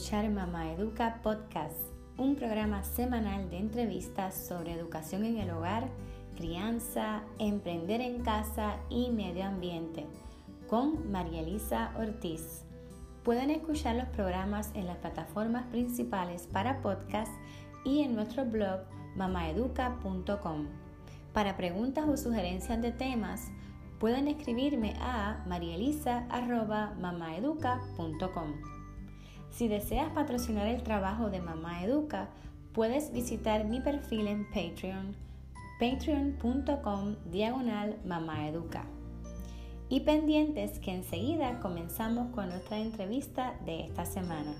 Escuchar Mamá Educa Podcast, un programa semanal de entrevistas sobre educación en el hogar, crianza, emprender en casa y medio ambiente, con María Elisa Ortiz. Pueden escuchar los programas en las plataformas principales para podcast y en nuestro blog mamaeduca.com. Para preguntas o sugerencias de temas, pueden escribirme a marielisa.mamaeduca.com. Si deseas patrocinar el trabajo de Mamá Educa, puedes visitar mi perfil en Patreon, patreon.com diagonal. Y pendientes que enseguida comenzamos con nuestra entrevista de esta semana.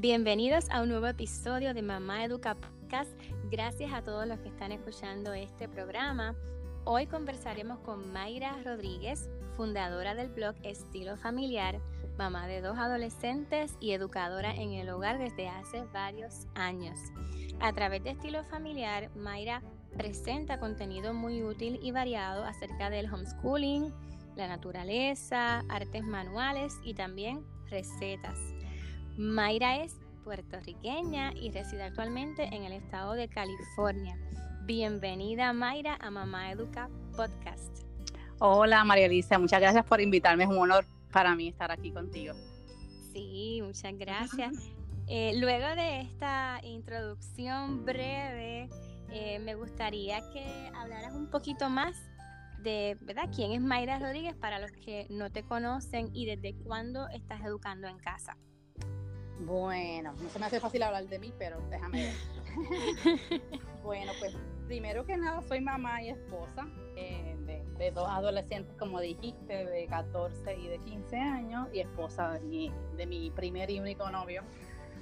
Bienvenidos a un nuevo episodio de Mamá Educa Podcast. Gracias a todos los que están escuchando este programa. Hoy conversaremos con Mayra Rodríguez, fundadora del blog Estilo Familiar, mamá de dos adolescentes y educadora en el hogar desde hace varios años. A través de Estilo Familiar, Mayra presenta contenido muy útil y variado acerca del homeschooling, la naturaleza, artes manuales y también recetas. Mayra es puertorriqueña y reside actualmente en el estado de California. Bienvenida Mayra a Mamá Educa Podcast. Hola María Elisa, muchas gracias por invitarme. Es un honor para mí estar aquí contigo. Sí, muchas gracias. Eh, luego de esta introducción breve, eh, me gustaría que hablaras un poquito más de, ¿verdad? ¿Quién es Mayra Rodríguez para los que no te conocen y desde cuándo estás educando en casa? Bueno, no se me hace fácil hablar de mí, pero déjame ver. bueno, pues primero que nada soy mamá y esposa eh, de, dos adolescentes, como dijiste, de 14 y de 15 años, y esposa de mi, de mi primer y único novio.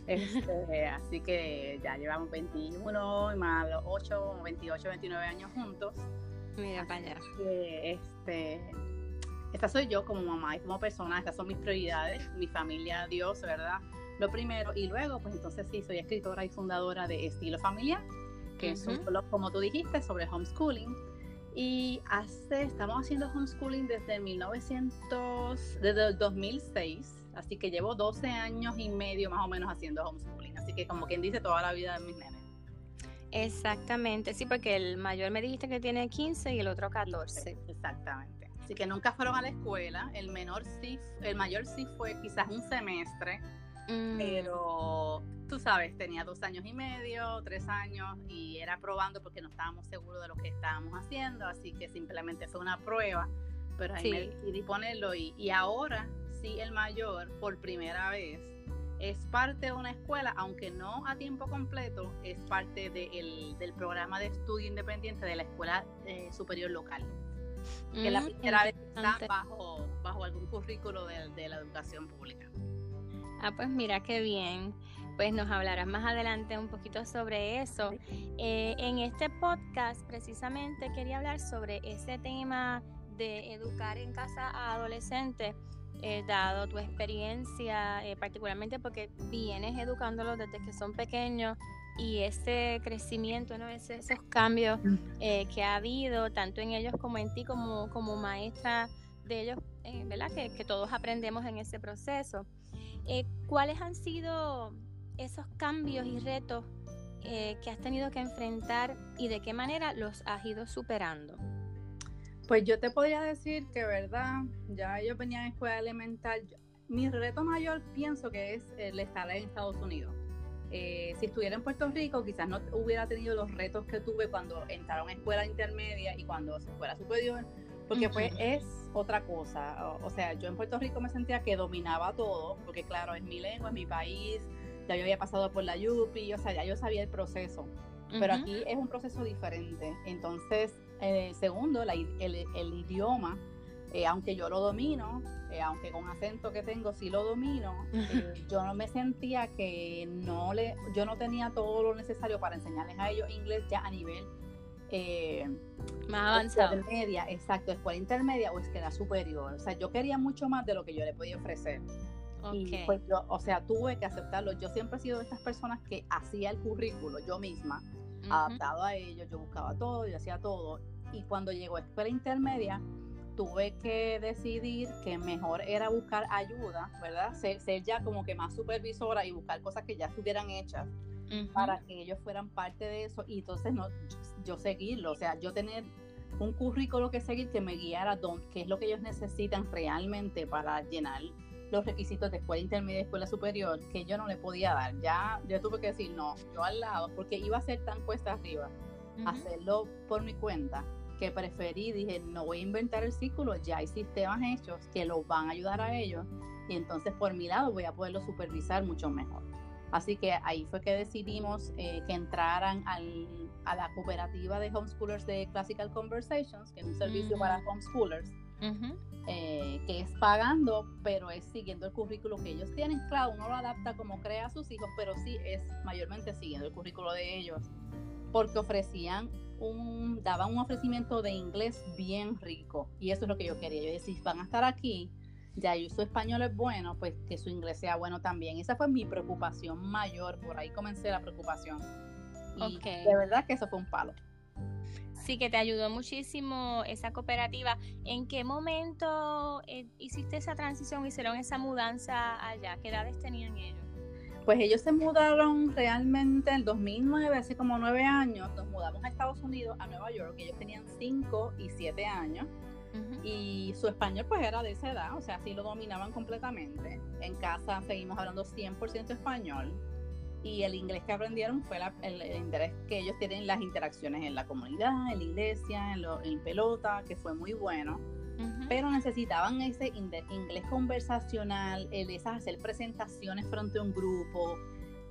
Este, así que ya llevamos 21 y más 8, 28, 29 años juntos. Mira para allá. este, esta soy yo como mamá y como persona, estas son mis prioridades, mi familia, Dios, ¿verdad? Lo primero. Y luego, pues entonces sí, soy escritora y fundadora de Estilo Familiar, que es un blog, como tú dijiste, sobre homeschooling. Y hace, estamos haciendo homeschooling desde 1900, desde el 2006, así que llevo 12 años y medio más o menos haciendo homeschooling, así que como quien dice, toda la vida de mis nenes. Exactamente, sí, porque el mayor me dijiste que tiene 15 y el otro 14. Exactamente. Así que nunca fueron a la escuela, el menor sí, el mayor sí fue quizás un semestre, Mm. Pero tú sabes, tenía dos años y medio, tres años y era probando porque no estábamos seguros de lo que estábamos haciendo, así que simplemente fue una prueba. Pero ahí me decidí ponerlo y, y ahora sí el mayor por primera vez es parte de una escuela, aunque no a tiempo completo, es parte del programa de estudio independiente de la escuela eh, superior local. Que la mm, primera vez está bajo, bajo algún currículo de la educación pública. Ah, pues mira qué bien. Pues nos hablarás más adelante un poquito sobre eso. Eh, en este podcast precisamente quería hablar sobre ese tema de educar en casa a adolescentes, eh, dado tu experiencia, eh, particularmente porque vienes educándolos desde que son pequeños y ese crecimiento, ¿no? esos cambios que ha habido tanto en ellos como en ti como, como maestra de ellos, ¿verdad? Que, todos aprendemos en ese proceso. Eh, ¿Cuáles han sido esos cambios y retos eh, que has tenido que enfrentar y de qué manera los has ido superando? Pues yo te podría decir que, verdad, ya yo venía en escuela elemental. Mi reto mayor pienso que es el estar en Estados Unidos. Eh, si estuviera en Puerto Rico, quizás no hubiera tenido los retos que tuve cuando entraron a escuela intermedia y cuando escuela superior, porque pues es otra cosa. O, sea, yo en Puerto Rico me sentía que dominaba todo, porque claro, es mi lengua, es mi país, ya yo había pasado por la Yupi, o sea, ya yo sabía el proceso. Pero aquí es un proceso diferente. Entonces, eh, segundo, el, idioma, eh, aunque yo lo domino, eh, aunque con acento que tengo sí lo domino, yo no me sentía que no le, yo no tenía todo lo necesario para enseñarles a ellos inglés ya a nivel eh, más avanzado. exacto, escuela intermedia o escuela superior. O sea, yo quería mucho más de lo que yo le podía ofrecer. Y pues yo, o sea, tuve que aceptarlo. Yo siempre he sido de estas personas que hacía el currículo yo misma, adaptado a ello, yo buscaba todo, yo hacía todo. Y cuando llegó a escuela intermedia, tuve que decidir que mejor era buscar ayuda, ¿verdad? Ser, ya como que más supervisora y buscar cosas que ya estuvieran hechas para que ellos fueran parte de eso y entonces no, yo, seguirlo, o sea, yo tener un currículo que seguir que me guiara qué es lo que ellos necesitan realmente para llenar los requisitos de escuela intermedia y escuela superior que yo no le podía dar. Ya yo tuve que decir no, yo al lado, porque iba a ser tan cuesta arriba hacerlo por mi cuenta que preferí, dije, no voy a inventar el círculo, ya hay sistemas hechos que los van a ayudar a ellos y entonces por mi lado voy a poderlo supervisar mucho mejor. Así que ahí fue que decidimos eh, que entraran al, a la cooperativa de homeschoolers de Classical Conversations, que es un servicio para homeschoolers, eh, que es pagando, pero es siguiendo el currículo que ellos tienen. Claro, uno lo adapta como crea a sus hijos, pero sí es mayormente siguiendo el currículo de ellos, porque ofrecían un, daban un ofrecimiento de inglés bien rico, y eso es lo que yo quería. Yo decía, si van a estar aquí, ya y su español es bueno, pues que su inglés sea bueno también. Esa fue mi preocupación mayor, por ahí comencé la preocupación. Y de verdad que eso fue un palo. Sí, que te ayudó muchísimo esa cooperativa. ¿En qué momento eh, hiciste esa transición, hicieron esa mudanza allá? ¿Qué edades tenían ellos? Pues ellos se mudaron realmente en 2009, hace como nueve años. Nos mudamos a Estados Unidos, a Nueva York. Ellos tenían cinco y siete años. Y su español pues era de esa edad, o sea, sí lo dominaban completamente. En casa seguimos hablando 100% español y el inglés que aprendieron fue el, interés que ellos tienen en las interacciones en la comunidad, en la iglesia, en, lo, en pelota, que fue muy bueno. Pero necesitaban ese inglés conversacional, el de hacer presentaciones frente a un grupo,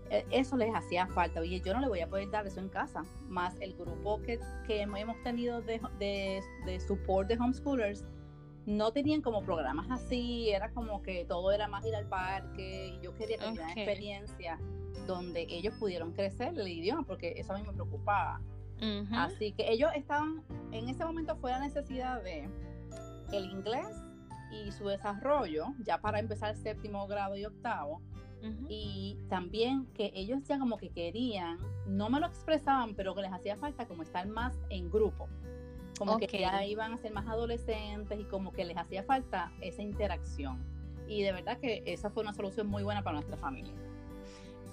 eso les hacía falta. Oye, yo no le voy a poder dar eso en casa. Más el grupo que, que hemos tenido de, de, de, support de homeschoolers, no tenían como programas así, era como que todo era más ir al parque. Y yo quería tener una experiencia donde ellos pudieron crecer el idioma, porque eso a mí me preocupaba. Así que ellos estaban, en ese momento fue la necesidad de el inglés y su desarrollo, ya para empezar el séptimo grado y octavo, y también que ellos ya como que querían, no me lo expresaban, pero que les hacía falta como estar más en grupo. Como que ya iban a ser más adolescentes y como que les hacía falta esa interacción. Y de verdad que esa fue una solución muy buena para nuestra familia.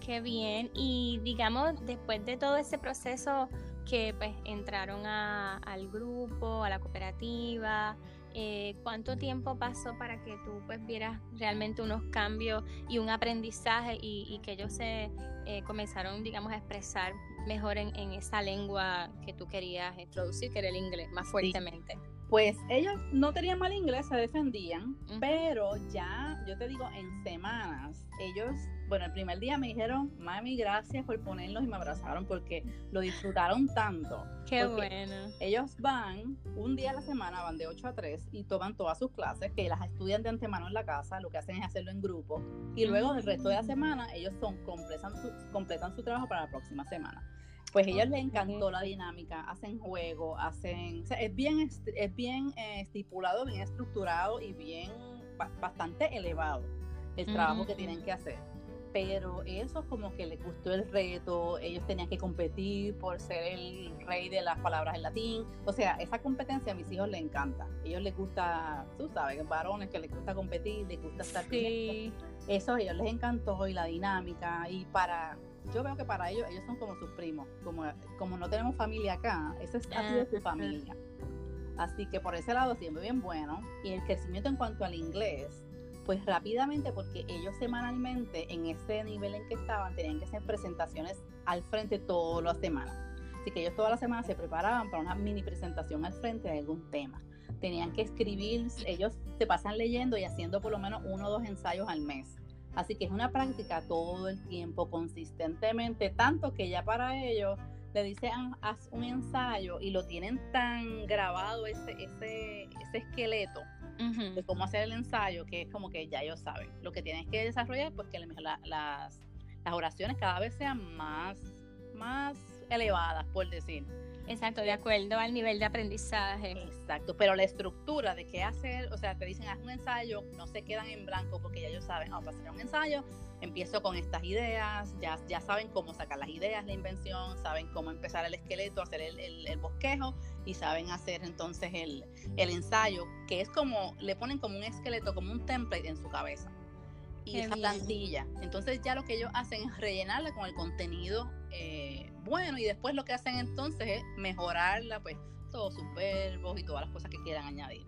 Qué bien. Y digamos, después de todo ese proceso que pues entraron al grupo, a la cooperativa, eh, cuánto tiempo pasó para que tú pues vieras realmente unos cambios y un aprendizaje y, que ellos se eh, comenzaron, digamos, a expresar mejor en, esa lengua que tú querías introducir, que era el inglés, más fuertemente. Pues ellos no tenían mal inglés, se defendían, pero ya, yo te digo, en semanas, ellos bueno, el primer día me dijeron, mami, gracias por ponerlos y me abrazaron porque lo disfrutaron tanto. Qué bueno. Ellos van un día a la semana, van de 8 a 3 y toman todas sus clases, que las estudian de antemano en la casa, lo que hacen es hacerlo en grupo. Y luego el resto de la semana ellos son, completan, su, completan su trabajo para la próxima semana. Pues a ellos les encantó la dinámica, hacen juego, hacen... es bien, es bien eh, estipulado, bien estructurado y bien bastante elevado el trabajo que tienen que hacer. Pero eso como que les gustó el reto, ellos tenían que competir por ser el rey de las palabras en latín, o sea, esa competencia a mis hijos les encanta, a ellos les gusta, tú sabes, varones que les gusta competir, les gusta estar sí. eso a ellos les encantó y la dinámica y para, yo veo que para ellos, ellos son como sus primos, como, como no tenemos familia acá, esa es ha sido su familia. Así que por ese lado siempre bien bueno. Y el crecimiento en cuanto al inglés, pues rápidamente, porque ellos semanalmente en ese nivel en que estaban tenían que hacer presentaciones al frente todas las semanas. Así que ellos todas las semanas se preparaban para una mini presentación al frente de algún tema. Tenían que escribir, ellos se pasan leyendo y haciendo por lo menos uno o dos ensayos al mes. Así que es una práctica todo el tiempo, consistentemente, tanto que ya para ellos le dicen haz un ensayo y lo tienen tan grabado ese, ese, ese esqueleto de cómo hacer el ensayo, que es como que ya ellos saben. Lo que tienes que desarrollar, pues que las, las oraciones cada vez sean más, más elevadas, por decir. Exacto, de acuerdo al nivel de aprendizaje. Exacto, pero la estructura de qué hacer, o sea, te dicen haz un ensayo, no se quedan en blanco porque ya ellos saben, vamos a hacer un ensayo, empiezo con estas ideas, ya, ya saben cómo sacar las ideas, la invención, saben cómo empezar el esqueleto, hacer el, bosquejo y saben hacer entonces el, el, ensayo, que es como, le ponen como un esqueleto, como un template en su cabeza. Y esa plantilla. Entonces ya lo que ellos hacen es rellenarla con el contenido eh, bueno y después lo que hacen entonces es mejorarla, pues todos sus verbos y todas las cosas que quieran añadir.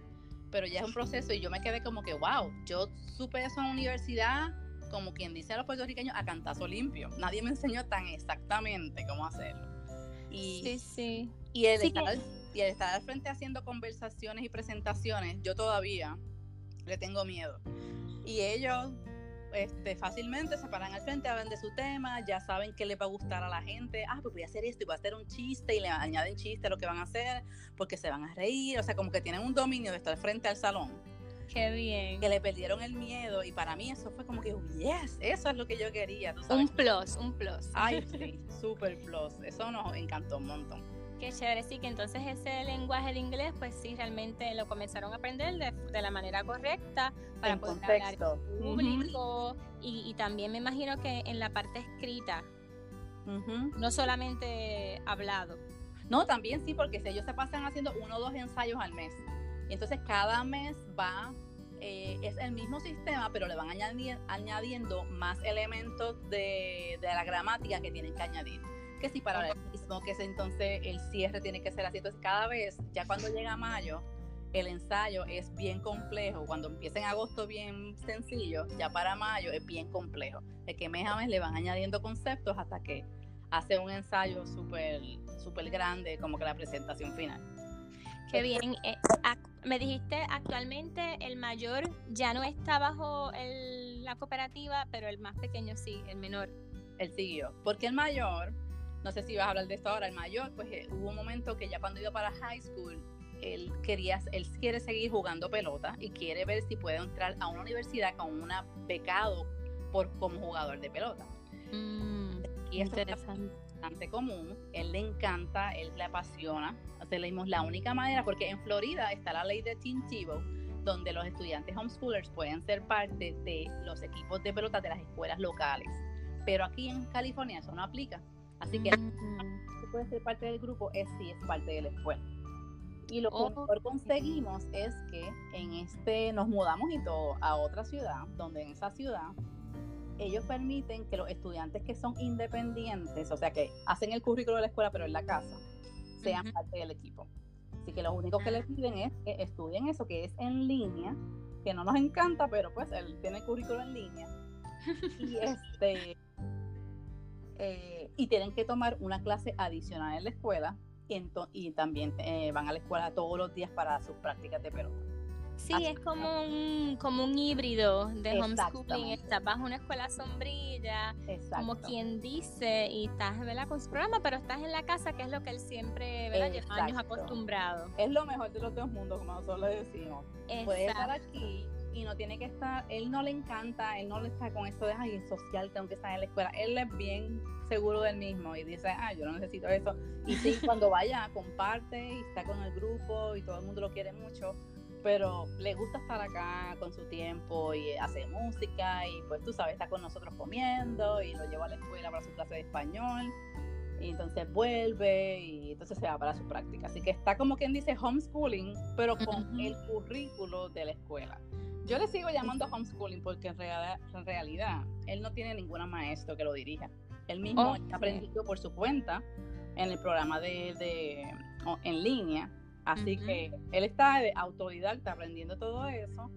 Pero ya es un proceso y yo me quedé como que, wow, yo supe eso en la universidad, como quien dice a los puertorriqueños, a cantazo limpio. Nadie me enseñó tan exactamente cómo hacerlo. Y, sí, sí. Y el, estar, y el estar al frente haciendo conversaciones y presentaciones, yo todavía le tengo miedo. Y ellos este, fácilmente se paran al frente, hablan de su tema, ya saben que les va a gustar a la gente. Ah, pues voy a hacer esto y voy a hacer un chiste y le añaden chiste a lo que van a hacer porque se van a reír. O sea, como que tienen un dominio de estar frente al salón. Qué bien. Que le perdieron el miedo y para mí eso fue como que, yes, eso es lo que yo quería. Un plus, un plus. Ay, sí, super plus. Eso nos encantó un montón. Qué chévere, sí, que entonces ese lenguaje de inglés, pues sí, realmente lo comenzaron a aprender de, la manera correcta para poder contexto. hablar público y, también me imagino que en la parte escrita, no solamente hablado. No, también sí, porque si ellos se pasan haciendo uno o dos ensayos al mes. Y entonces cada mes va, eh, es el mismo sistema, pero le van añadiendo más elementos de, de la gramática que tienen que añadir que si para el mismo, que es entonces el cierre tiene que ser así. Entonces, cada vez, ya cuando llega mayo, el ensayo es bien complejo. Cuando empieza en agosto bien sencillo, ya para mayo es bien complejo. De que mes a mes le van añadiendo conceptos hasta que hace un ensayo súper súper grande, como que la presentación final. Qué bien. Eh, me dijiste actualmente el mayor ya no está bajo la cooperativa, pero el más pequeño sí, el menor. El siguió. Porque el mayor no sé si vas a hablar de esto ahora, el mayor, pues eh, hubo un momento que ya cuando iba para high school, él quería, él quiere seguir jugando pelota y quiere ver si puede entrar a una universidad con un becado por como jugador de pelota. Mm, y esto es bastante común, él le encanta, él le apasiona. O sea, leímos la única manera, porque en Florida está la ley de Team Tebow, donde los estudiantes homeschoolers pueden ser parte de los equipos de pelota de las escuelas locales. Pero aquí en California eso no aplica. Así que mm. puede ser parte del grupo es si es parte de la escuela. Y lo que oh, conseguimos es que en este nos mudamos y todo a otra ciudad, donde en esa ciudad ellos permiten que los estudiantes que son independientes, o sea que hacen el currículo de la escuela pero en la casa, sean parte del equipo. Así que lo único que les piden es que estudien eso, que es en línea, que no nos encanta, pero pues él tiene el currículo en línea. Y este eh, y tienen que tomar una clase adicional en la escuela y, también eh, van a la escuela todos los días para sus prácticas de pelota. Sí, es como un, como un híbrido de homeschooling. Estás bajo una escuela sombrilla, como quien dice, y estás ¿verdad? con su programa, pero estás en la casa, que es lo que él siempre ¿verdad? lleva años acostumbrado. Es lo mejor de los dos mundos, como nosotros le decimos. Puede estar aquí y no tiene que estar, él no le encanta, él no le está con esto de, ay, social, tengo que estar en la escuela. Él es bien seguro del mismo y dice, ah, yo no necesito eso. Y sí, cuando vaya, comparte y está con el grupo y todo el mundo lo quiere mucho, pero le gusta estar acá con su tiempo y hace música y pues tú sabes, está con nosotros comiendo y lo lleva a la escuela para su clase de español y entonces vuelve y entonces se va para su práctica. Así que está como quien dice homeschooling, pero con el currículo de la escuela. Yo le sigo llamando homeschooling porque en realidad, en realidad él no tiene ninguna maestro que lo dirija. Él mismo está aprendiendo por su cuenta en el programa de, en línea. Así que él está de autodidacta aprendiendo todo eso.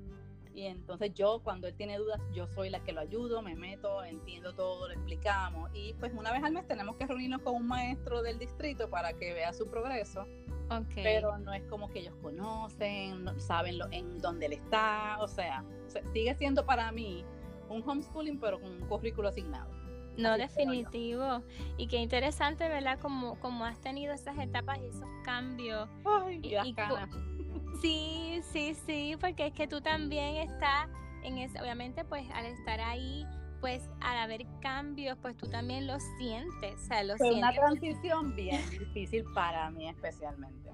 Y entonces yo, cuando él tiene dudas, yo soy la que lo ayudo, me meto, entiendo todo, lo explicamos. Y pues una vez al mes tenemos que reunirnos con un maestro del distrito para que vea su progreso. Pero no es como que ellos conocen, saben lo, en dónde él está. O sea, sigue siendo para mí un homeschooling, pero con un currículo asignado. No, definitivo. Y qué interesante, ¿verdad? Como, como has tenido esas etapas y esos cambios. Ay, y, sí, sí, sí, porque es que tú también estás en eso, obviamente, pues al estar ahí pues al haber cambios, pues tú también lo sientes, o sea, lo Fue sientes. una transición bien difícil para mí especialmente.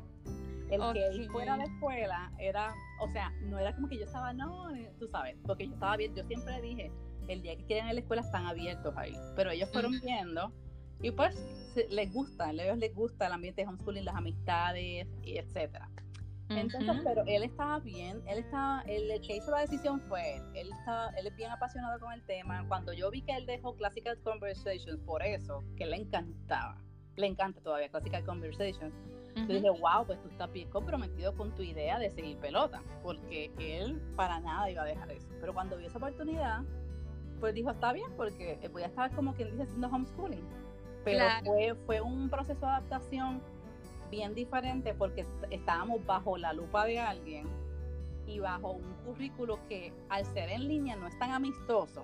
El que fuera a la escuela era, o sea, no era como que yo estaba, no, tú sabes, porque yo estaba bien, yo siempre dije, el día que quieren ir a la escuela están abiertos ahí, pero ellos fueron viendo y pues les gusta, a ellos les gusta el ambiente de homeschooling, las amistades y etcétera. Entonces, pero él estaba bien, él estaba, el, el que hizo la decisión fue él, él estaba, él es bien apasionado con el tema. Cuando yo vi que él dejó Classical Conversations por eso, que le encantaba, le encanta todavía Classical Conversations, Ujú. yo dije, wow, pues tú estás bien comprometido con tu idea de seguir pelota, porque él para nada iba a dejar eso. Pero cuando vio esa oportunidad, pues dijo, está bien, porque voy a estar como quien dice haciendo homeschooling. Pero Claro. fue, fue un proceso de adaptación bien diferente porque est- estábamos bajo la lupa de alguien y bajo un currículo que al ser en línea no es tan amistoso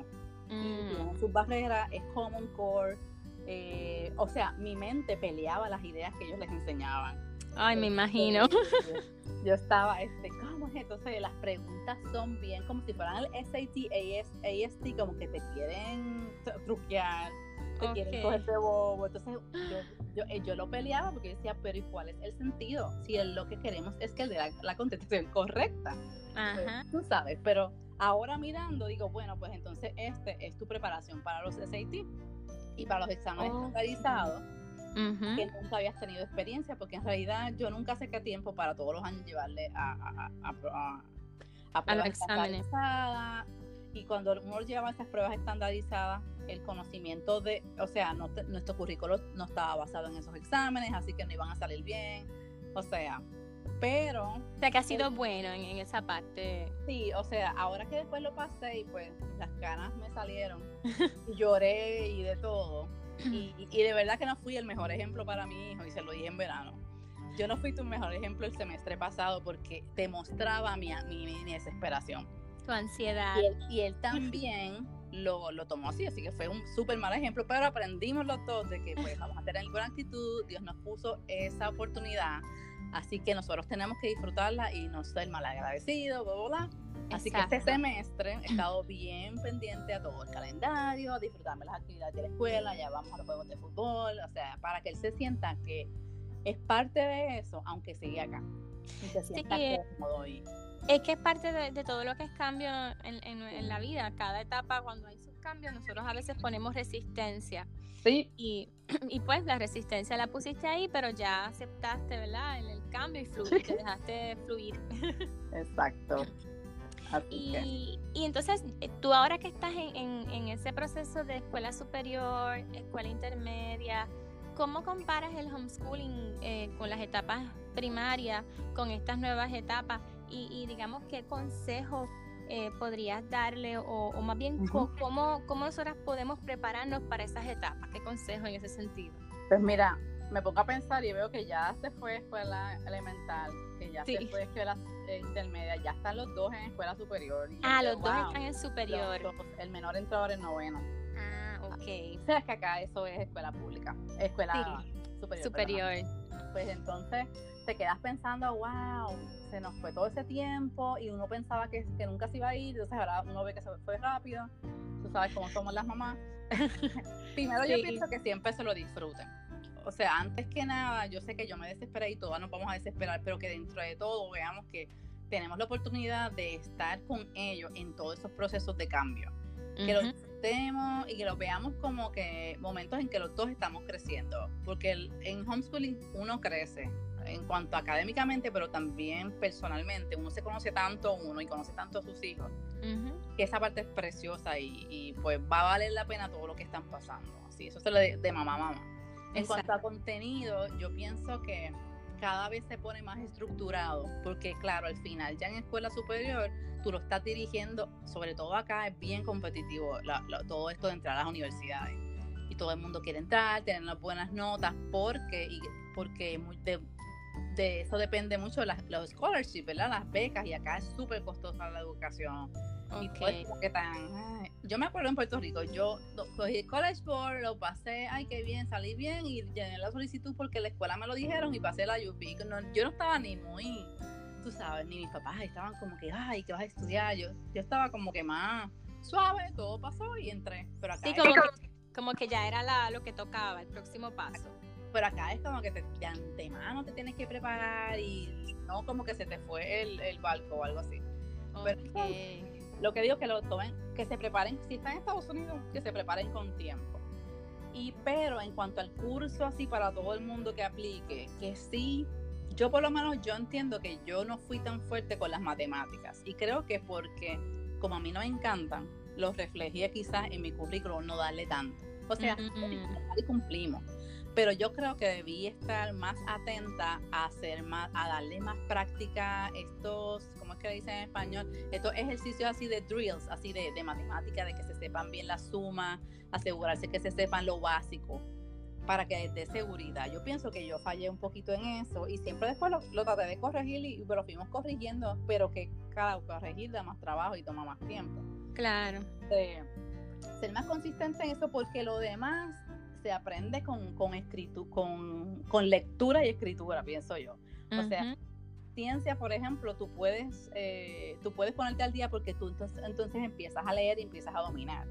y Mm. tiene sus barreras, es Common Core. eh, o sea, mi mente peleaba las ideas que ellos les enseñaban. Ay, me imagino. Yo estaba, este, ¿cómo es? Entonces las preguntas son bien como si fueran el SAT, AS, AST, como que te quieren tru- truquear, te quieren Ok. coger de bobo. Entonces yo, yo, eh, yo lo peleaba porque decía, pero ¿y cuál es el sentido? Si el- lo que queremos es que el de la, la contestación correcta. Pues, Ajá. tú sabes, pero ahora mirando digo, bueno, pues entonces este es tu preparación para los SAT y para los exámenes Ok. estandarizados Ujú. que nunca habías tenido experiencia, porque en realidad yo nunca saqué tiempo para todos los años llevarle a, a, a, a, a pruebas exámenes. estandarizadas. Y cuando uno llevaba esas pruebas estandarizadas, el conocimiento de, o sea, no te- nuestro currículo no estaba basado en esos exámenes, así que no iban a salir bien. O sea, pero O sea, que ha sido bueno en, en esa parte. Sí, o sea, ahora que después lo pasé y pues las ganas me salieron, y lloré y de todo. Y, y- y de verdad que no fui el mejor ejemplo para mi hijo y se lo dije en verano. Yo no fui tu mejor ejemplo el semestre pasado porque te mostraba mi, mi, mi desesperación. Ansiedad. Y él, y él también lo, lo tomó así, así que fue un súper mal ejemplo, pero aprendimos los dos de que pues vamos a tener buena actitud, Dios nos puso esa oportunidad, así que nosotros tenemos que disfrutarla y no ser malagradecidos, bla, bla, bla. Así que este Exacto. semestre he estado bien pendiente a todo el calendario, a disfrutarme las actividades de la escuela, ya vamos a los juegos de fútbol, o sea, para que él se sienta que es parte de eso, aunque siga acá. Y se sienta Sí. cómodo y Es que es parte de, de todo lo que es cambio en, en- en la vida. Cada etapa, cuando hay sus cambios, nosotros a veces ponemos resistencia. sí, Y, y pues la resistencia la pusiste ahí, pero ya aceptaste, ¿verdad? El, el cambio y, flu- y te dejaste fluir. exacto. Y, y entonces, eh, tú ahora que estás en, en- en ese proceso de escuela superior, escuela intermedia, ¿cómo comparas el homeschooling eh, con las etapas primarias, con estas nuevas etapas? Y, y digamos, ¿qué consejo eh, podrías darle? O, o más bien, co- Ujú. ¿cómo, ¿cómo nosotras podemos prepararnos para esas etapas? ¿Qué consejo en ese sentido? Pues mira, me pongo a pensar y veo que ya se fue escuela elemental, que ya Sí. se fue escuela eh, intermedia, ya están los dos en escuela superior. Ah, digo, los dos wow, están en los superior. dos, el menor entró ahora en noveno. Ah, ok. O sea, es que acá eso es escuela pública, escuela superior. Superior. perdón. Pues entonces te quedas pensando, wow, se nos fue todo ese tiempo y uno pensaba que, que nunca se iba a ir, entonces ahora uno ve que se fue rápido. Tú sabes cómo somos las mamás. Primero yo pienso que siempre se lo disfruten. O sea, antes que nada, yo sé que yo me desesperé y todas nos vamos a desesperar, pero que dentro de todo veamos que tenemos la oportunidad de estar con ellos en todos esos procesos de cambio. Que lo Ujú. disfrutemos y que lo veamos como que momentos en que los dos estamos creciendo. Porque el- en homeschooling uno crece en cuanto académicamente, pero también personalmente. Uno se conoce tanto uno y conoce tanto a sus hijos Ujú. que esa parte es preciosa y, y, pues va a valer la pena todo lo que están pasando. Así, eso se lo de, de mamá a mamá. En cuanto a contenido, yo pienso que cada vez se pone más estructurado, porque claro, al final ya en escuela superior tú lo estás dirigiendo, sobre todo acá es bien competitivo la- la- todo esto de entrar a las universidades. Y todo el mundo quiere entrar, tener las buenas notas, porque, y, porque de, de eso depende mucho las, los scholarships, ¿verdad? Las becas, y acá es súper costosa la educación. Y Ok. pues como que tan... ay, Yo me acuerdo en Puerto Rico, yo cogí College Board, lo pasé, ay, qué bien, salí bien y llené la solicitud porque la escuela me lo dijeron y pasé la UP. No, yo no estaba ni muy, tú sabes, ni mis papás estaban como que, ay, ¿qué vas a estudiar? Yo, yo estaba como que más suave, todo pasó y entré. Pero acá sí, como, que, ya era la, lo que tocaba, el próximo paso. Pero acá es como que te, de antemano te tienes que preparar y no como que se te fue el, el barco o algo así. lo que digo que lo tomen, que se preparen, si están en Estados Unidos, que se preparen con tiempo. Y pero en cuanto al curso así para todo el mundo que aplique, que sí yo por lo menos yo entiendo que yo no fui tan fuerte con las matemáticas y creo que porque como a mí no me encantan, los reflejé quizás en mi currículum no darle tanto. O sea, cumplimos. Pero yo creo que debí estar más atenta a hacer más, a darle más práctica estos, ¿cómo es que dicen en español? Estos ejercicios así de drills, así de, de matemática, de que se sepan bien la suma, asegurarse que se sepan lo básico para que dé seguridad. Yo pienso que yo fallé un poquito en eso y siempre después lo, traté de corregir y lo fuimos corrigiendo, pero que cada corregir da más trabajo y toma más tiempo. Claro. ser más consistente en eso porque lo demás se aprende con, con, con, con lectura y escritura, pienso yo. O sea, ciencia, por ejemplo, tú puedes, eh, tú puedes ponerte al día porque tú entonces, entonces empiezas a leer y empiezas a dominar.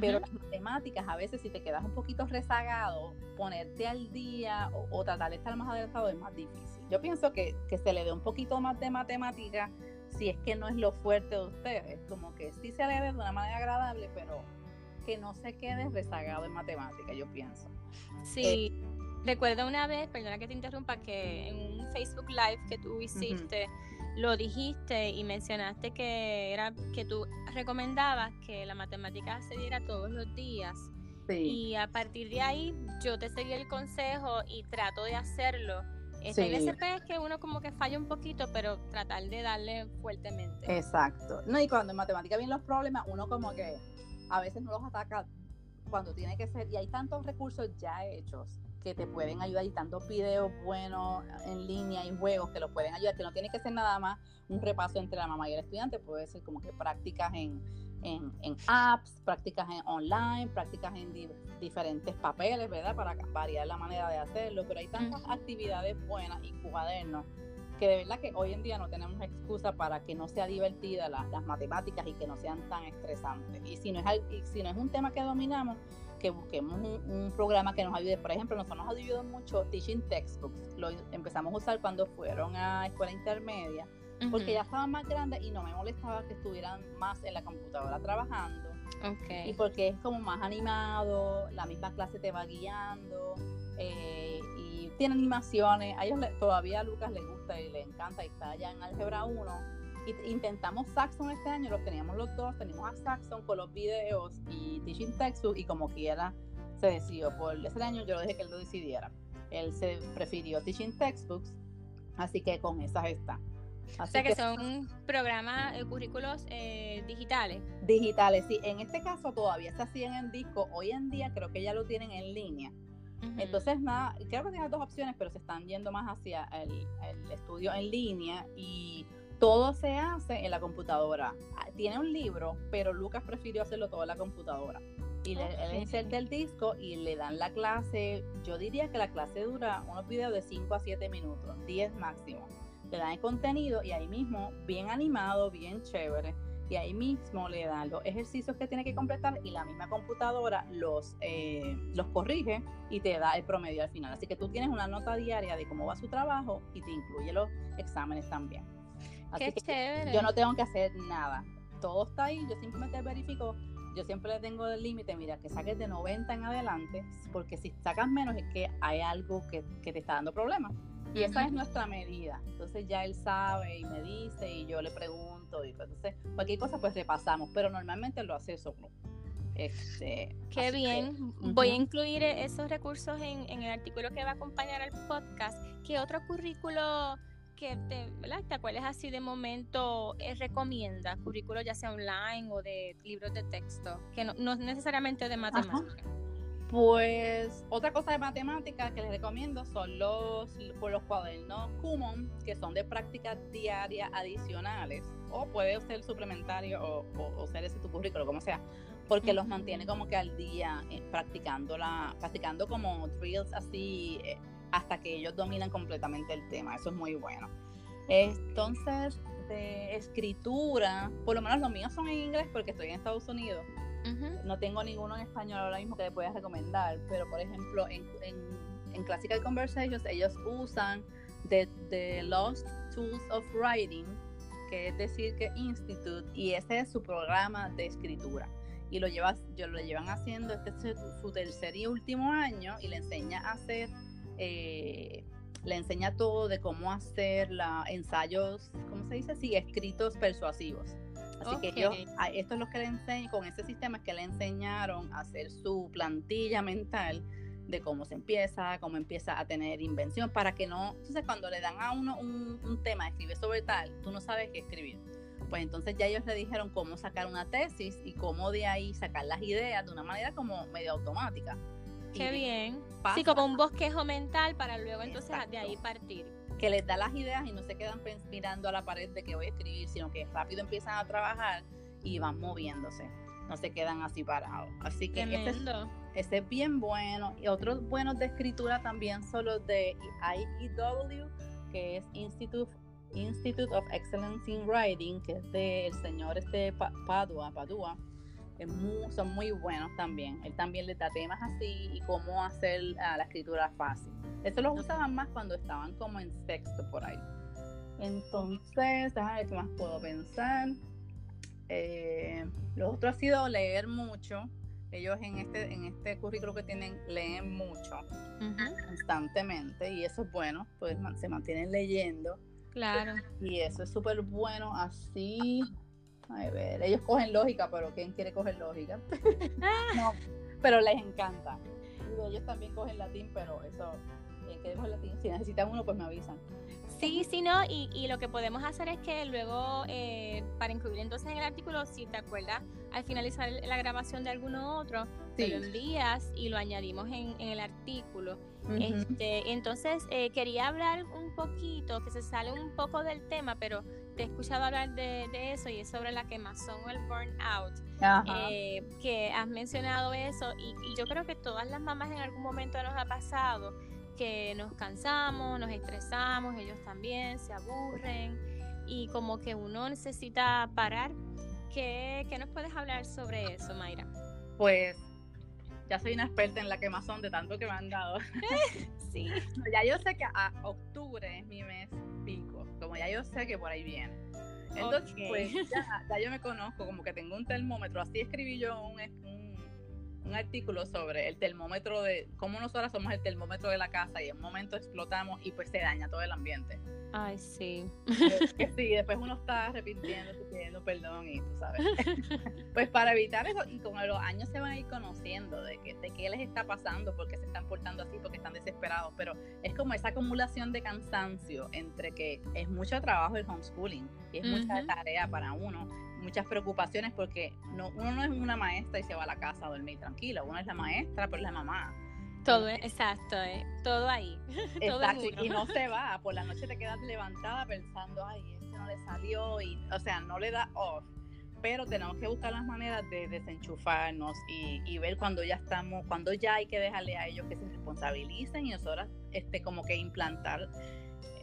Pero las matemáticas, a veces si te quedas un poquito rezagado, ponerte al día o, tratar de estar más adelantado es más difícil. Yo pienso que, que, se le dé un poquito más de matemática si es que no es lo fuerte de ustedes. Como que sí se le dé de una manera agradable, pero que no se quede rezagado en matemática, yo pienso. Sí. Eh, Recuerdo una vez, perdona que te interrumpa, que en un Facebook Live que tú hiciste, lo dijiste y mencionaste que era que tú recomendabas que la matemática se diera todos los días. Y a partir de ahí yo te seguí el consejo y trato de hacerlo. Este, sí. Hay veces que uno como que falla un poquito, pero tratar de darle fuertemente. Exacto. No, y cuando en matemática vienen los problemas, uno como que a veces no los ataca cuando tiene que ser. Y hay tantos recursos ya hechos que te pueden ayudar y tantos videos buenos en línea y juegos que los pueden ayudar, que no tiene que ser nada más un repaso entre la mamá y el estudiante, puede ser como que prácticas en, en, en apps, prácticas en online, prácticas en diferentes papeles, ¿verdad? Para variar la manera de hacerlo, pero hay tantas actividades buenas y cuadernos que de verdad que hoy en día no tenemos excusa para que no sea divertida las matemáticas y que no sean tan estresantes. Y si no es, y si no es un tema que dominamos, que busquemos un, programa que nos ayude. Por ejemplo, nosotros nos ayudó mucho Teaching Textbooks. Lo empezamos a usar cuando fueron a escuela intermedia, porque ya estaban más grandes y no me molestaba que estuvieran más en la computadora trabajando. Y porque es como más animado, la misma clase te va guiando eh, tiene animaciones. A ellos todavía a Lucas le gusta y le encanta y está allá en Álgebra 1 intentamos Saxon este año, los teníamos los dos, tenemos a Saxon con los videos y Teaching Texas y como quiera se decidió por ese año, yo lo dejé que él lo decidiera. Él se prefirió Teaching Textbooks, así que con esas está. o sea que, son programas, eh, currículos eh, digitales. Digitales, sí. En este caso todavía se hacían en disco. Hoy en día creo que ya lo tienen en línea. Entonces, nada, creo que tiene dos opciones, pero se están yendo más hacia el, el estudio en línea y todo se hace en la computadora. Ah, tiene un libro, pero Lucas prefirió hacerlo todo en la computadora. Y le, él inserta el disco y le dan la clase. Yo diría que la clase dura unos videos de 5 a 7 minutos, 10 máximo. Le dan el contenido y ahí mismo, bien animado, bien chévere. Y ahí mismo le dan los ejercicios que tiene que completar y la misma computadora los, eh, los corrige y te da el promedio al final. Así que tú tienes una nota diaria de cómo va su trabajo y te incluye los exámenes también. Qué chévere. Yo no tengo que hacer nada. Todo está ahí, yo simplemente verifico. Yo siempre le tengo el límite, mira, que saques de 90 en adelante, porque si sacas menos es que hay algo que, te está dando problemas. Y esa es nuestra medida. Entonces ya él sabe y me dice y yo le pregunto. Y pues, entonces cualquier cosa pues repasamos, pero normalmente lo hace solo. Este, Qué bien. Voy a incluir esos recursos en, en, el artículo que va a acompañar al podcast. ¿Qué otro currículo que te, ¿verdad? te acuerdes así de momento eh, recomienda currículos ya sea online o de libros de texto, que no, no necesariamente de matemáticas? Pues otra cosa de matemáticas que les recomiendo son los, los cuadernos Kumon, que son de prácticas diarias adicionales, o puede ser suplementario o, o, ser ese tu currículo, como sea, porque los mantiene como que al día eh, practicando, la, practicando como drills así. Eh, hasta que ellos dominan completamente el tema. Eso es muy bueno. Entonces, de escritura, por lo menos los míos son en inglés porque estoy en Estados Unidos. No tengo ninguno en español ahora mismo que te pueda recomendar, pero por ejemplo en, en, Classical Conversations ellos usan The, the Lost Tools of Writing, que es decir que Institute, y ese es su programa de escritura. Y lo, lleva, yo, lo llevan haciendo, este es su, tercer y último año, y le enseña a hacer eh, le enseña todo de cómo hacer la, ensayos, ¿cómo se dice? Sí, escritos persuasivos. Así que yo, esto es lo que le enseño, con ese sistema es que le enseñaron a hacer su plantilla mental de cómo se empieza, cómo empieza a tener invención, para que no, entonces cuando le dan a uno un, un tema, escribe sobre tal, tú no sabes qué escribir. Pues entonces ya ellos le dijeron cómo sacar una tesis y cómo de ahí sacar las ideas de una manera como medio automática. Qué bien. Sí, como un bosquejo mental para luego entonces de ahí partir. Que les da las ideas y no se quedan mirando a la pared de que voy a escribir, sino que rápido empiezan a trabajar y van moviéndose. No se quedan así parados. Así que ese es, bien bueno. Y otros buenos de escritura también son los de IEW, que es Institute, Institute of Excellence in Writing, que es del señor este Padua, Padua son muy buenos también. Él también le da temas así y cómo hacer la escritura fácil. Eso los usaban más cuando estaban como en sexto por ahí. Entonces, déjame ver qué más puedo pensar. Eh, lo otro ha sido leer mucho. Ellos en este, en este currículo que tienen leen mucho constantemente y eso es bueno, pues se mantienen leyendo. Claro. Y eso es súper bueno. Así, a ver, ellos cogen lógica, pero ¿quién quiere coger lógica? no, pero les encanta. Y ellos también cogen latín, pero eso, ¿quién quiere coger latín? Si necesitan uno, pues me avisan. Sí, sí, no, y, y lo que podemos hacer es que luego, eh, para incluir entonces en el artículo, si te acuerdas, al finalizar la grabación de alguno otro, te lo envías y lo añadimos en, el artículo. este, entonces, eh, quería hablar un poquito, que se sale un poco del tema, pero te he escuchado hablar de, eso y es sobre la quemazón o el burnout. Eh, que has mencionado eso y, y, yo creo que todas las mamás en algún momento nos ha pasado que nos cansamos, nos estresamos, ellos también se aburren y como que uno necesita parar. ¿Qué, qué nos puedes hablar sobre eso, Mayra? Pues ya soy una experta en la quemazón de tanto que me han dado. sí. Ya yo sé que a octubre es mi mes como ya yo sé que por ahí viene. Entonces, pues ya, ya, yo me conozco, como que tengo un termómetro. Así escribí yo un, un artículo sobre el termómetro de cómo nosotras somos el termómetro de la casa y en un momento explotamos y pues se daña todo el ambiente. Ay, sí. Que sí, después uno está arrepintiendo, pidiendo perdón y tú sabes. pues para evitar eso, y como los años se van a ir conociendo de, que, de qué les está pasando, porque se están portando así, porque están desesperados, pero es como esa acumulación de cansancio entre que es mucho trabajo el homeschooling y es mucha tarea para uno muchas preocupaciones porque no, uno no es una maestra y se va a la casa a dormir tranquila, uno es la maestra, pero es la mamá. Todo, exacto, eh, todo ahí. Exacto, y no se va, por la noche te quedas levantada pensando, ay, no le salió, y, o sea, no le da off. Pero tenemos que buscar las maneras de desenchufarnos y, ver cuando ya estamos, cuando ya hay que dejarle a ellos que se responsabilicen y nosotras este, como que implantar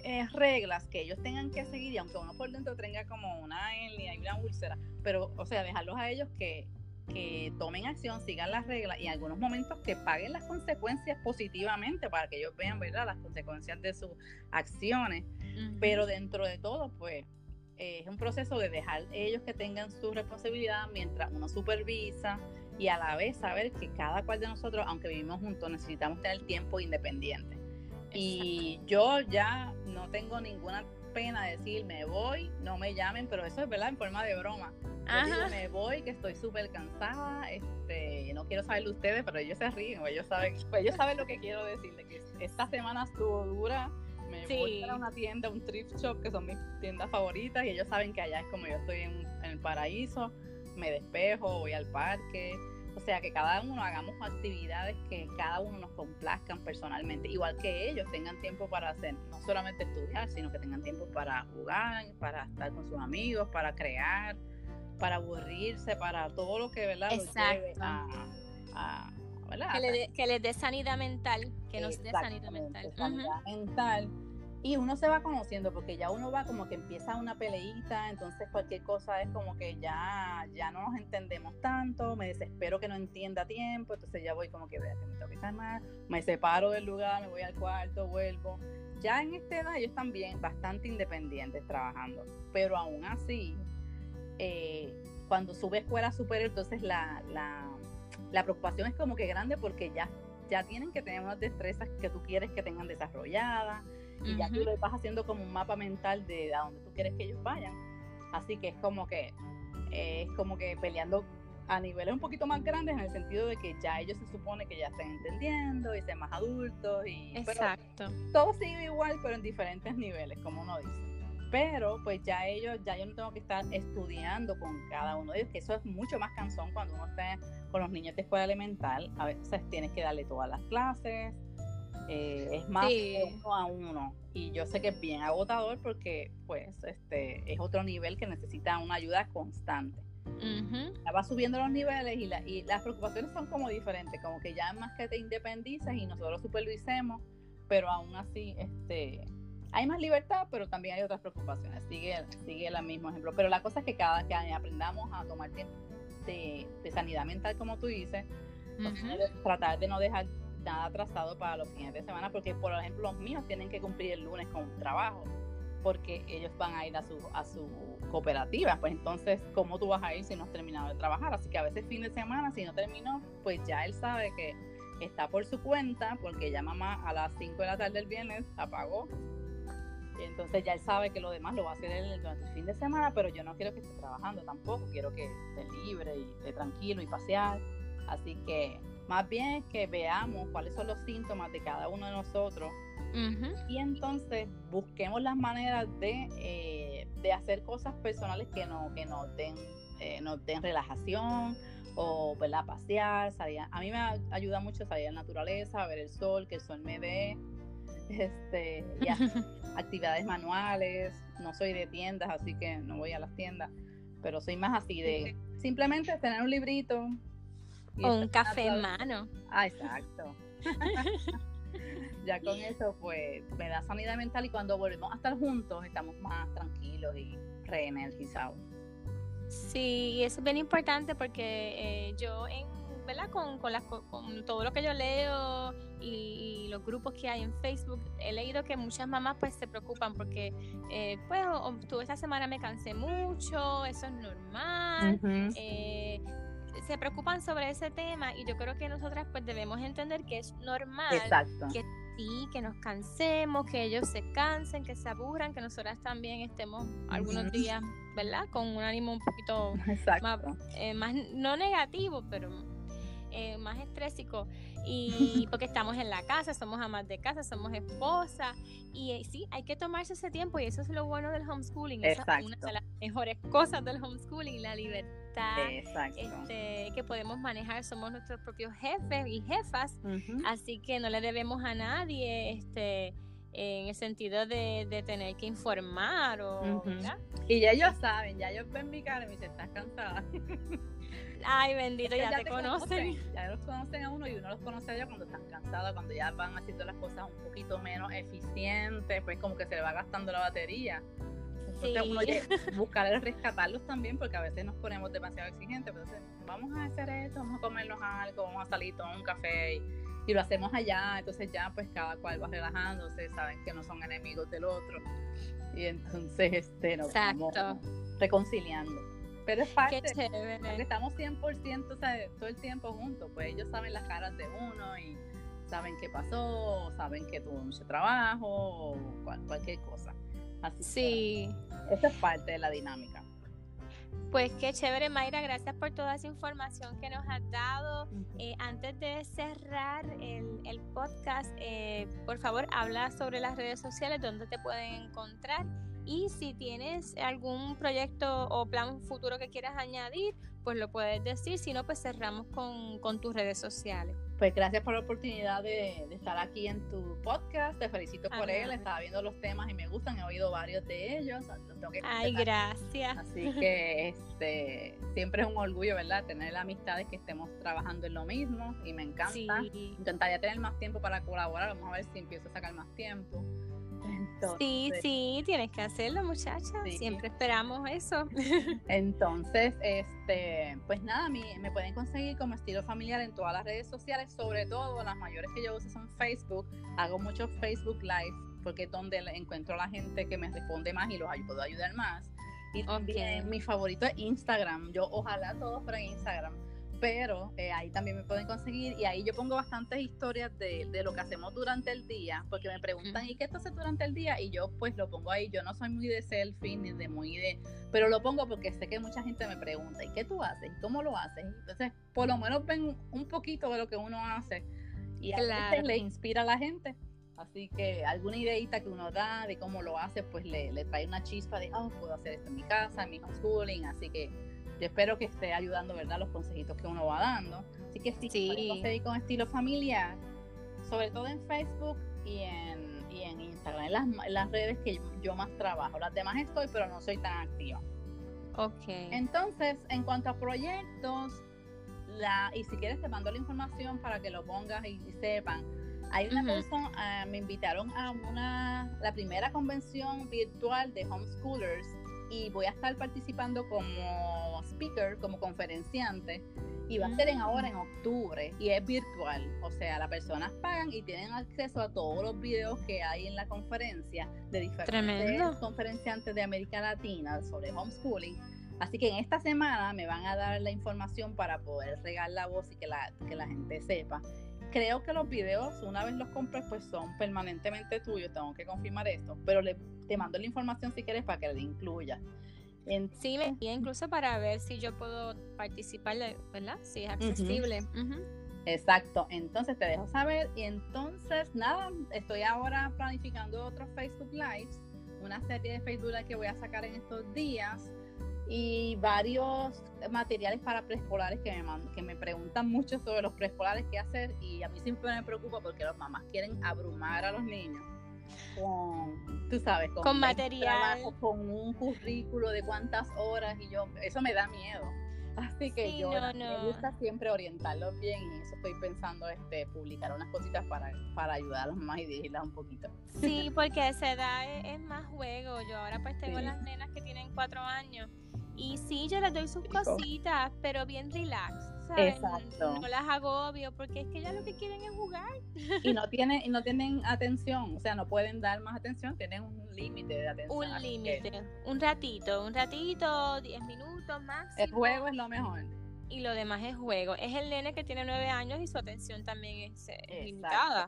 eh, reglas que ellos tengan que seguir y aunque uno por dentro tenga como una hernia y una úlcera, pero o sea, dejarlos a ellos que, que tomen acción, sigan las reglas y en algunos momentos que paguen las consecuencias positivamente para que ellos vean, ¿verdad?, las consecuencias de sus acciones. Pero dentro de todo, pues, es un proceso de dejar ellos que tengan su responsabilidad mientras uno supervisa y a la vez saber que cada cual de nosotros, aunque vivimos juntos, necesitamos tener tiempo independiente. Y yo ya no tengo ninguna pena de decir me voy, no me llamen, pero eso es verdad en forma de broma. Yo digo, me voy, que estoy súper cansada, este, no quiero saber de ustedes, pero ellos se ríen, ellos saben, ellos saben lo que quiero decirles, que esta semana estuvo dura, me voy a una tienda, un thrift shop, que son mis tiendas favoritas, y ellos saben que allá es como yo estoy en el paraíso, me despejo, voy al parque, o sea, que cada uno hagamos actividades que cada uno nos complazcan personalmente, igual que ellos tengan tiempo para hacer, no solamente estudiar, sino que tengan tiempo para jugar, para estar con sus amigos, para crear, para aburrirse, para todo lo que, ¿verdad? Exacto. A, Que, les dé sanidad mental, que nos dé sanidad mental. Sanidad mental y uno se va conociendo porque ya uno va como que empieza una peleita, entonces cualquier cosa es como que ya, ya no nos entendemos tanto, me desespero que no entienda a tiempo, entonces ya voy como que, vea, que me tengo que calmar, me separo del lugar, me voy al cuarto, vuelvo. Ya en esta edad ellos están bien, bastante independientes trabajando, pero aún así, eh, cuando sube escuela superior, entonces la, la, la preocupación es como que grande porque ya, ya tienen que tener unas destrezas que tú quieres que tengan desarrolladas y ya tú le vas haciendo como un mapa mental de a dónde tú quieres que ellos vayan. Así que es como que es como que peleando a niveles un poquito más grandes en el sentido de que ya ellos se supone que ya están entendiendo y sean más adultos y exacto. todo sigue igual pero en diferentes niveles como uno dice pero pues ya ellos ya yo no tengo que estar estudiando con cada uno de ellos que eso es mucho más cansón cuando uno está con los niños de escuela elemental a veces tienes que darle todas las clases eh, es más uno a uno. Y yo sé que es bien agotador porque pues este es otro nivel que necesita una ayuda constante. Va subiendo los niveles y, y las preocupaciones son como diferentes, como que ya es más que te independices y nosotros supervisemos, pero aún así este hay más libertad, pero también hay otras preocupaciones. Sigue, sigue el mismo ejemplo. Pero la cosa es que cada que aprendamos a tomar tiempo de, sanidad mental, como tú dices, tratar de no dejar nada atrasado para los fines de semana, porque por ejemplo los míos tienen que cumplir el lunes con un trabajo, porque ellos van a ir a su, a su cooperativa, pues entonces, ¿cómo tú vas a ir si no has terminado de trabajar? Así que a veces fin de semana, si no terminó, pues ya él sabe que está por su cuenta, porque ya mamá a las 5 de la tarde del viernes apagó. Entonces ya él sabe que lo demás lo va a hacer él durante el fin de semana, pero yo no quiero que esté trabajando tampoco, quiero que esté libre y esté tranquilo y pasear. Así que más bien que veamos cuáles son los síntomas de cada uno de nosotros y entonces busquemos las maneras de, eh, de, hacer cosas personales que, no, que nos, den, eh, nos den relajación o ¿verdad? pasear, salir. A mí me ayuda mucho salir a la naturaleza, ver el sol, que el sol me dé, este, y actividades manuales. No soy de tiendas, así que no voy a las tiendas, pero soy más así de simplemente tener un librito, o un café en mano. Ah, exacto. ya con eso, pues, me da sanidad mental y cuando volvemos a estar juntos, estamos más tranquilos y reenergizados. Sí, y eso es bien importante porque eh, yo en ¿verdad? Con, con, con, todo lo que yo leo y, los grupos que hay en Facebook, he leído que muchas mamás pues se preocupan porque eh, pues o, esta semana me cansé mucho, eso es normal, se preocupan sobre ese tema y yo creo que nosotras pues debemos entender que es normal que sí, que nos cansemos, que ellos se cansen, que se aburran, que nosotras también estemos algunos días, ¿verdad? Con un ánimo un poquito más, eh, más, no negativo, pero eh, más estrésico y porque estamos en la casa, somos amas de casa, somos esposas. Y eh, sí, hay que tomarse ese tiempo y eso es lo bueno del homeschooling, esa es una de las mejores cosas del homeschooling, la libertad este, que podemos manejar, somos nuestros propios jefes y jefas, así que no le debemos a nadie este en el sentido de, tener que informar o y ya ellos saben, ya ellos ven mi cara y me dicen, estás cansada Ay, bendito, ya, te, conocen. Ya los conocen a uno y uno los conoce a ellos cuando están cansados, cuando ya van haciendo las cosas un poquito menos eficientes, pues como que se le va gastando la batería. Entonces uno buscar rescatarlos también, porque a veces nos ponemos demasiado exigentes. Entonces, vamos a hacer esto, vamos a comernos algo, vamos a salir, tomar un café y, lo hacemos allá. Entonces ya pues cada cual va relajándose, saben que no son enemigos del otro. Y entonces este, nos vamos reconciliando. Pero es parte, porque estamos 100% o sea, todo el tiempo juntos, pues ellos saben las caras de uno y saben qué pasó, saben que tuvo mucho trabajo, o cualquier cosa. Así sí. Que, esa es parte de la dinámica. Pues qué chévere, Mayra, gracias por toda esa información que nos has dado. Eh, antes de cerrar el, el podcast, eh, por favor, habla sobre las redes sociales, donde te pueden encontrar y si tienes algún proyecto o plan futuro que quieras añadir, pues lo puedes decir. Si no, pues cerramos con, tus redes sociales. Pues gracias por la oportunidad de, estar aquí en tu podcast. Te felicito por él. Estaba viendo los temas y me gustan. He oído varios de ellos. Ay, gracias. Así que este, siempre es un orgullo, ¿verdad? Tener amistades que estemos trabajando en lo mismo y me encanta. Intentaría tener más tiempo para colaborar. Vamos a ver si empiezo a sacar más tiempo. Sí, sí, tienes que hacerlo, muchacha. Siempre esperamos eso. Entonces, este, pues nada, me pueden conseguir como estilo familiar en todas las redes sociales, sobre todo las mayores que yo uso son Facebook. Hago mucho Facebook Live porque es donde encuentro a la gente que me responde más y los puedo ayudar más. Y también mi favorito es Instagram. Yo ojalá todos fueran Instagram pero eh, ahí también me pueden conseguir y ahí yo pongo bastantes historias de, de, lo que hacemos durante el día, porque me preguntan, ¿y qué tú haces durante el día? Y yo pues lo pongo ahí, yo no soy muy de selfie ni de muy de, pero lo pongo porque sé que mucha gente me pregunta, ¿y qué tú haces? ¿Cómo lo haces? Entonces, por lo menos ven un poquito de lo que uno hace y a veces le inspira a la gente. Así que alguna ideita que uno da de cómo lo hace, pues le, le trae una chispa de, oh, puedo hacer esto en mi casa, en mi homeschooling, así que yo espero que esté ayudando, ¿verdad? Los consejitos que uno va dando. Así que sí, sí. con estilo familiar, sobre todo en Facebook y en, y en Instagram, en las, redes que yo más trabajo. Las demás estoy, pero no soy tan activa. Ok. Entonces, en cuanto a proyectos, la, y si quieres te mando la información para que lo pongas y, sepan. Hay una persona, ah, me invitaron a una, la primera convención virtual de homeschoolers y voy a estar participando como speaker, como conferenciante y va a ser en ahora en octubre y es virtual, o sea, las personas pagan y tienen acceso a todos los videos que hay en la conferencia de diferentes conferenciantes de América Latina sobre homeschooling. Así que en esta semana me van a dar la información para poder regar la voz y que la, que la gente sepa creo que los videos, una vez los compres, pues son permanentemente tuyos. Tengo que confirmar esto. Pero le, te mando la información si quieres para que le incluya. sí, me envía incluso para ver si yo puedo participar, ¿verdad? Si es accesible. Exacto. Entonces te dejo saber. Y entonces, nada, estoy ahora planificando otros Facebook Lives. Una serie de Facebook Live que voy a sacar en estos días y varios materiales para preescolares que me, que me preguntan mucho sobre los preescolares qué hacer y a mí siempre me preocupa porque las mamás quieren abrumar a los niños con, tú sabes, con, material, con un currículo de cuántas horas y yo, eso me da miedo. Así que yo me gusta siempre orientarlos bien y eso estoy pensando este publicar unas cositas para, para ayudar a las mamás y dirigirlas un poquito. Sí, porque a esa edad es, más juego. Yo ahora pues tengo las nenas que tienen cuatro años y sí, yo les doy sus cositas, pero bien relax. ¿sabes? Exacto. No, las agobio porque es que ellas lo que quieren es jugar. Y no tienen, y no tienen atención, o sea, no pueden dar más atención, tienen un límite de atención. Un límite, un ratito, un ratito, 10 minutos máximo. El juego es lo mejor. Y lo demás es juego. Es el nene que tiene nueve años y su atención también es, es limitada.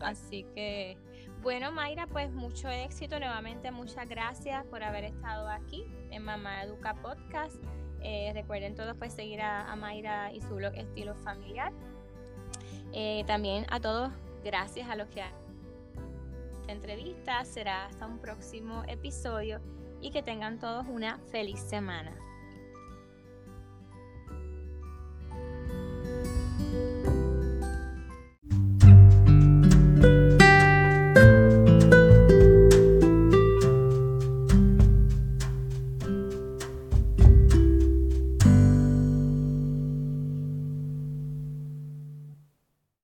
Así que, bueno, Mayra, pues mucho éxito. Nuevamente, muchas gracias por haber estado aquí en Mamá Educa Podcast. Eh, recuerden todos pues seguir a, Mayra y su blog Estilo Familiar. Eh, también a todos, gracias a los que han esta entrevista. Será hasta un próximo episodio y que tengan todos una feliz semana. Bye.